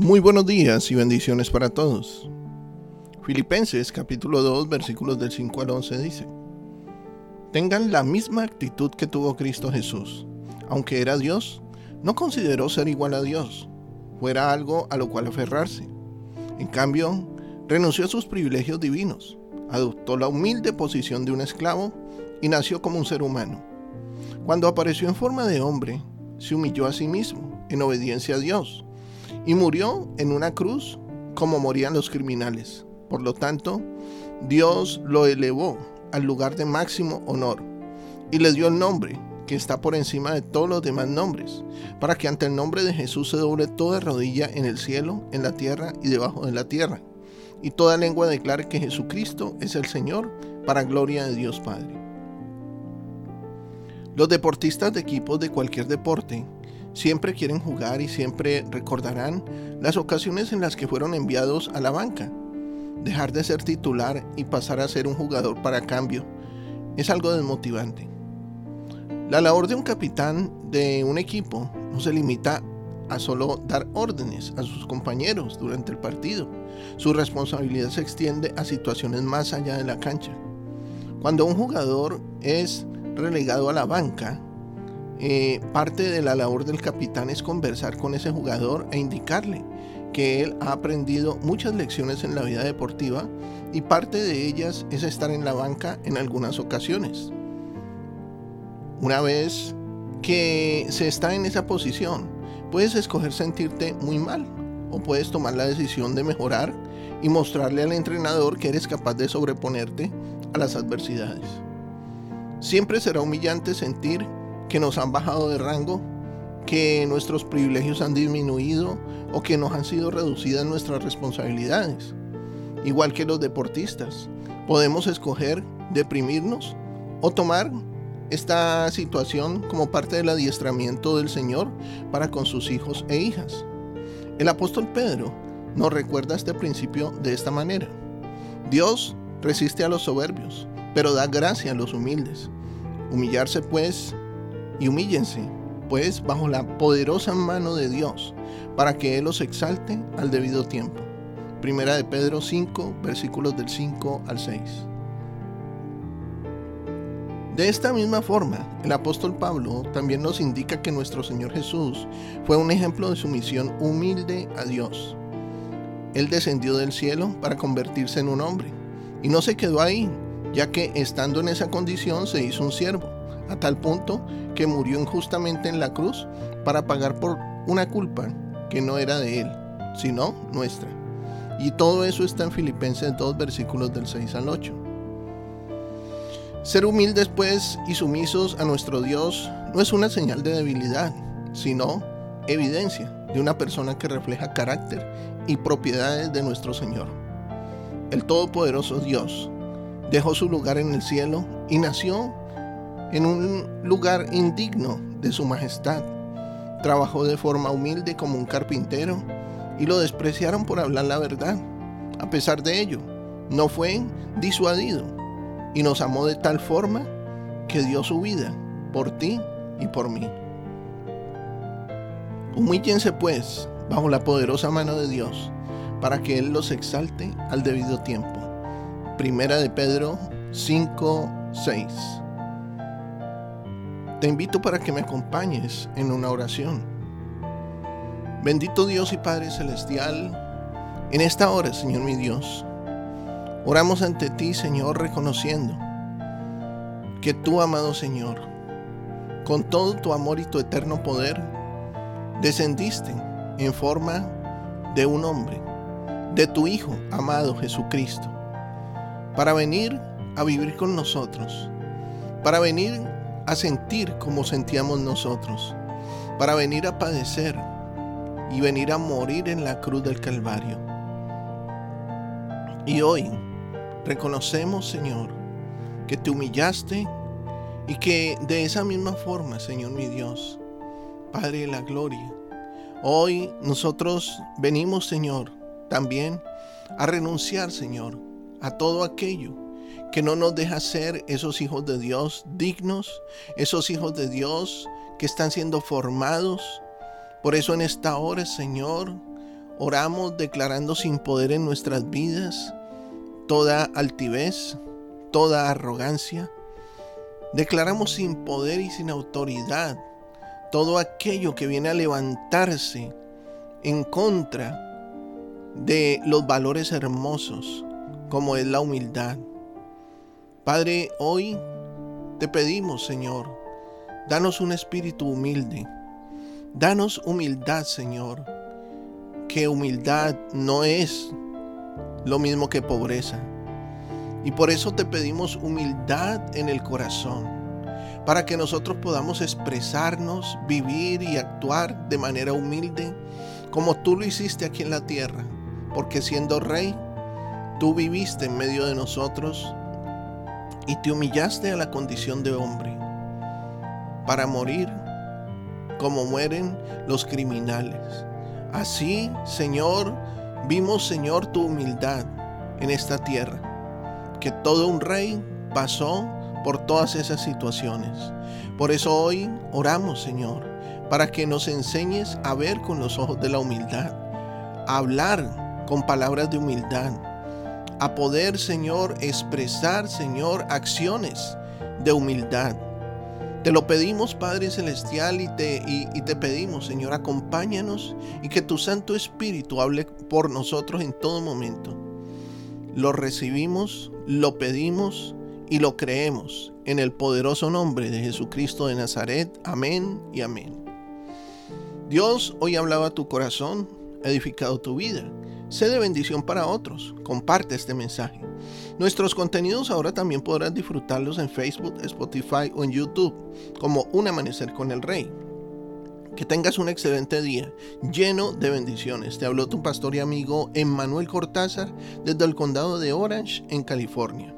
Muy buenos días y bendiciones para todos. Filipenses capítulo 2 versículos del 5 al 11 dice, Tengan la misma actitud que tuvo Cristo Jesús. Aunque era Dios, no consideró ser igual a Dios, fuera algo a lo cual aferrarse. En cambio, renunció a sus privilegios divinos, adoptó la humilde posición de un esclavo y nació como un ser humano. Cuando apareció en forma de hombre, se humilló a sí mismo en obediencia a Dios y murió en una cruz como morían los criminales. Por lo tanto, Dios lo elevó al lugar de máximo honor y le dio el nombre que está por encima de todos los demás nombres, para que ante el nombre de Jesús se doble toda rodilla en el cielo, en la tierra y debajo de la tierra, y toda lengua declare que Jesucristo es el Señor, para gloria de Dios Padre. Los deportistas de equipos de cualquier deporte siempre quieren jugar y siempre recordarán las ocasiones en las que fueron enviados a la banca. Dejar de ser titular y pasar a ser un jugador para cambio es algo desmotivante. La labor de un capitán de un equipo no se limita a solo dar órdenes a sus compañeros durante el partido. Su responsabilidad se extiende a situaciones más allá de la cancha. Cuando un jugador es relegado a la banca, eh, parte de la labor del capitán es conversar con ese jugador e indicarle que él ha aprendido muchas lecciones en la vida deportiva y parte de ellas es estar en la banca en algunas ocasiones. Una vez que se está en esa posición, puedes escoger sentirte muy mal o puedes tomar la decisión de mejorar y mostrarle al entrenador que eres capaz de sobreponerte a las adversidades. Siempre será humillante sentir que nos han bajado de rango, que nuestros privilegios han disminuido o que nos han sido reducidas nuestras responsabilidades. Igual que los deportistas, podemos escoger deprimirnos o tomar esta situación como parte del adiestramiento del Señor para con sus hijos e hijas. El apóstol Pedro nos recuerda este principio de esta manera. Dios resiste a los soberbios, pero da gracia a los humildes. Humillarse pues y humíllense, pues, bajo la poderosa mano de Dios, para que Él los exalte al debido tiempo. Primera de Pedro 5, versículos del 5 al 6. De esta misma forma, el apóstol Pablo también nos indica que nuestro Señor Jesús fue un ejemplo de sumisión humilde a Dios. Él descendió del cielo para convertirse en un hombre, y no se quedó ahí, ya que estando en esa condición se hizo un siervo a tal punto que murió injustamente en la cruz para pagar por una culpa que no era de él, sino nuestra. Y todo eso está en Filipenses 2, versículos del 6 al 8. Ser humildes pues y sumisos a nuestro Dios no es una señal de debilidad, sino evidencia de una persona que refleja carácter y propiedades de nuestro Señor. El Todopoderoso Dios dejó su lugar en el cielo y nació en un lugar indigno de su majestad. Trabajó de forma humilde como un carpintero y lo despreciaron por hablar la verdad. A pesar de ello, no fue disuadido y nos amó de tal forma que dio su vida por ti y por mí. Humíllense pues bajo la poderosa mano de Dios para que Él los exalte al debido tiempo. Primera de Pedro 5, 6. Te invito para que me acompañes en una oración. Bendito Dios y Padre Celestial, en esta hora, Señor mi Dios, oramos ante ti, Señor, reconociendo que tú, amado Señor, con todo tu amor y tu eterno poder, descendiste en forma de un hombre, de tu Hijo amado Jesucristo, para venir a vivir con nosotros, para venir a sentir como sentíamos nosotros, para venir a padecer y venir a morir en la cruz del Calvario. Y hoy reconocemos, Señor, que te humillaste y que de esa misma forma, Señor mi Dios, Padre de la Gloria, hoy nosotros venimos, Señor, también a renunciar, Señor, a todo aquello que no nos deja ser esos hijos de Dios dignos, esos hijos de Dios que están siendo formados. Por eso en esta hora, Señor, Oramos declarando sin poder en nuestras vidas toda altivez, toda arrogancia. Declaramos sin poder y sin autoridad todo aquello que viene a levantarse en contra de los valores hermosos como es la humildad. Padre, hoy te pedimos, Señor, danos un espíritu humilde. Danos humildad, Señor, que humildad no es lo mismo que pobreza. Y por eso te pedimos humildad en el corazón, para que nosotros podamos expresarnos, vivir y actuar de manera humilde, como tú lo hiciste aquí en la tierra, porque siendo rey, tú viviste en medio de nosotros y te humillaste a la condición de hombre, para morir como mueren los criminales. Así, Señor, vimos, Señor, tu humildad en esta tierra, que todo un rey pasó por todas esas situaciones. Por eso hoy oramos, Señor, para que nos enseñes a ver con los ojos de la humildad, a hablar con palabras de humildad, a poder, Señor, expresar, Señor, acciones de humildad te lo pedimos, Padre Celestial, y te, y, te pedimos, Señor, acompáñanos y que tu Santo Espíritu hable por nosotros en todo momento. Lo recibimos, lo pedimos y lo creemos en el poderoso nombre de Jesucristo de Nazaret. Amén y amén. Dios hoy hablaba a tu corazón, edificado tu vida. Sé de bendición para otros. Comparte este mensaje. Nuestros contenidos ahora también podrás disfrutarlos en Facebook, Spotify o en YouTube, como Un Amanecer con el Rey. Que tengas un excelente día, lleno de bendiciones. Te habló tu pastor y amigo Emmanuel Cortázar desde el condado de Orange, en California.